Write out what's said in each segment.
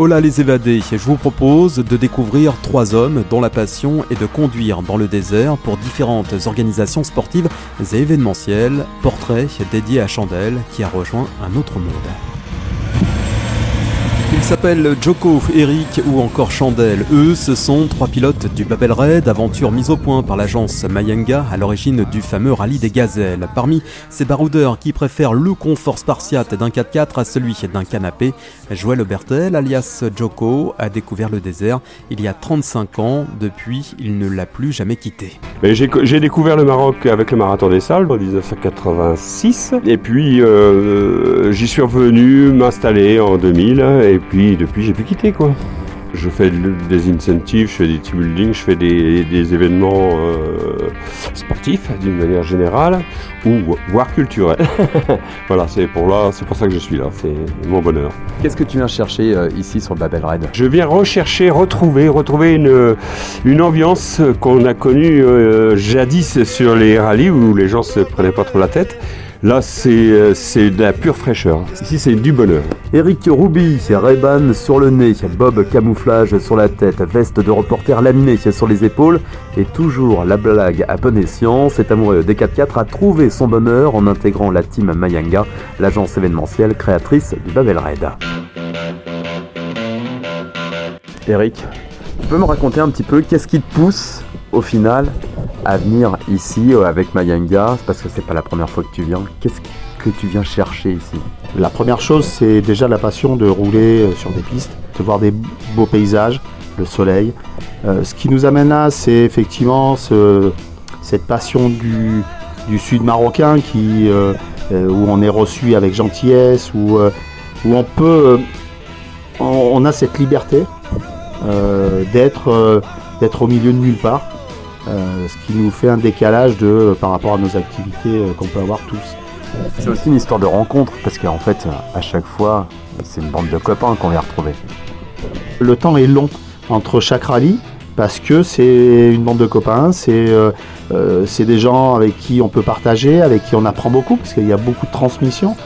Hola les évadés, je vous propose de découvrir trois hommes dont la passion est de conduire dans le désert pour différentes organisations sportives et événementielles, portrait dédié à Chandelle qui a rejoint un autre monde. Ils s'appellent Joko, Eric ou encore Chandelle. Eux, ce sont trois pilotes du Babel Raid, aventure mise au point par l'agence Mayenga à l'origine du fameux rallye des gazelles. Parmi ces baroudeurs qui préfèrent le confort spartiate d'un 4x4 à celui d'un canapé, Joël Obertel, alias Joko, a découvert le désert il y a 35 ans. Depuis, il ne l'a plus jamais quitté. J'ai découvert le Maroc avec le Marathon des Salles en 1986 et puis euh, j'y suis revenu m'installer en 2000 et puis depuis j'ai pu quitter quoi. Je fais des incentives, je fais des team building, je fais des, événements euh, d'une manière générale ou voire culturels. voilà, c'est pour là, c'est pour ça que je suis là, c'est mon bonheur. Qu'est-ce que tu viens chercher euh, ici sur le Babel Ride? Je viens rechercher, retrouver, retrouver une, une ambiance qu'on a connue euh, jadis sur les rallyes où les gens se prenaient pas trop la tête. Là, euh, c'est de la pure fraîcheur. Ici, c'est du bonheur. Eric Rouby, Ray-Ban sur le nez, Bob camouflage sur la tête, veste de reporter laminée sur les épaules, et toujours la blague à bon escient, cet amoureux des 4x4 a trouvé son bonheur en intégrant la team Mayanga, l'agence événementielle créatrice du Babel Raid. Eric, tu peux me raconter un petit peu qu'est-ce qui te pousse au final à venir ici euh, avec Mayanga? Parce que c'est pas la première fois que tu viens. Qu'est-ce que tu viens chercher ici? La première chose, c'est déjà la passion de rouler euh, sur des pistes, de voir des beaux paysages, le soleil. Euh, ce qui nous amène là, c'est effectivement cette passion du, sud marocain qui, où on est reçu avec gentillesse, où, où on peut, on, a cette liberté d'être d'être au milieu de nulle part. Euh, ce qui nous fait un décalage de, par rapport à nos activités euh, qu'on peut avoir tous. C'est aussi une histoire de rencontre, parce qu'en fait, à chaque fois, c'est une bande de copains qu'on vient retrouver. Le temps est long entre chaque rallye, parce que c'est une bande de copains, c'est euh, des gens avec qui on peut partager, avec qui on apprend beaucoup, parce qu'il y a beaucoup de transmission.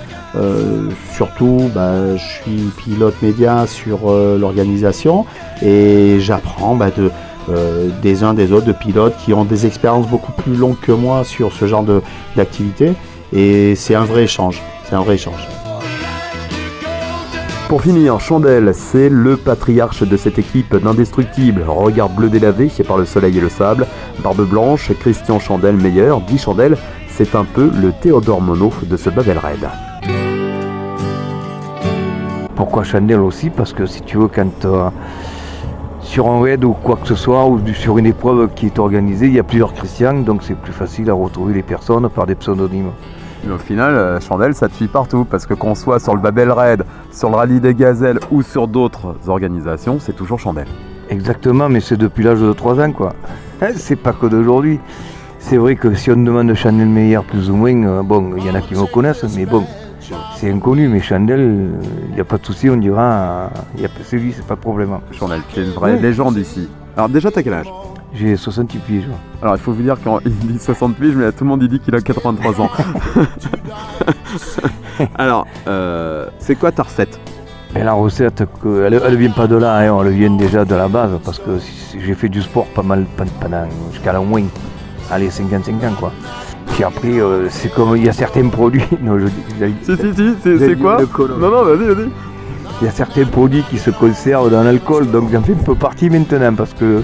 surtout, bah, je suis pilote média sur l'organisation et j'apprends bah, de, euh, des uns des autres, de pilotes qui ont des expériences beaucoup plus longues que moi sur ce genre d'activité. Et c'est un vrai échange. C'est un vrai échange. Pour finir, Chandelle, c'est le patriarche de cette équipe d'indestructibles. Regard bleu délavé par le soleil et le sable, barbe blanche, Christian Chandelle meilleur, dit Chandelle, c'est un peu le Théodore Monod de ce Babel Raid. Pourquoi Chandelle aussi? Parce que si tu veux, quand euh, sur un raid ou quoi que ce soit, ou sur une épreuve qui est organisée, il y a plusieurs Christians, donc c'est plus facile à retrouver les personnes par des pseudonymes. Mais au final, euh, Chandelle, ça te suit partout, parce que qu'on soit sur le Babel Raid, sur le Rallye des Gazelles ou sur d'autres organisations, c'est toujours Chandelle. Exactement, mais c'est depuis l'âge de 3 ans, quoi. Hein, c'est pas que d'aujourd'hui. C'est vrai que si on demande Chandelle Meilleur plus ou moins, euh, bon, il y en a qui me connaissent, mais bon, c'est inconnu, mais Chandel, il n'y a pas de souci, on dira, il y a c'est lui, c'est pas de problème. Chandel, c'est une vraie légende ici. Alors déjà, t'as quel âge? J'ai 68 piges. Alors il faut vous dire qu'il dit 60 piges, mais tout le monde dit qu'il a 83 ans. Alors, euh, c'est quoi ta recette? Et la recette, elle ne vient pas de là, hein, elle vient déjà de la base, parce que j'ai fait du sport pas mal pendant jusqu'à au moins, allez, 55 ans quoi. Puis après, euh, c'est comme il y a certains produits. Non, je dis. Si, si, si, c'est quoi? Non, non, vas-y, vas-y. Il y a certains produits qui se conservent dans l'alcool, donc j'en fais un peu partie maintenant parce que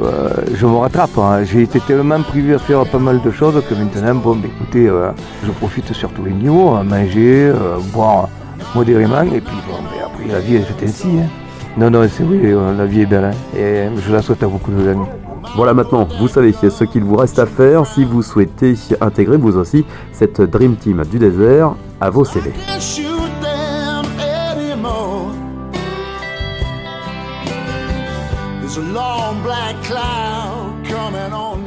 euh, je me rattrape. Hein. J'ai été tellement privé à faire pas mal de choses que maintenant, bon, bah, écoutez, euh, je profite sur tous les niveaux, à manger, boire modérément, et puis bon, bah, après la vie est faite ainsi. Hein. Non, non, c'est vrai, la vie est belle, hein. et je la souhaite à beaucoup de amis. Voilà maintenant, vous savez ce qu'il vous reste à faire si vous souhaitez intégrer vous aussi cette Dream Team du désert à vos CV. There's a long black cloud coming on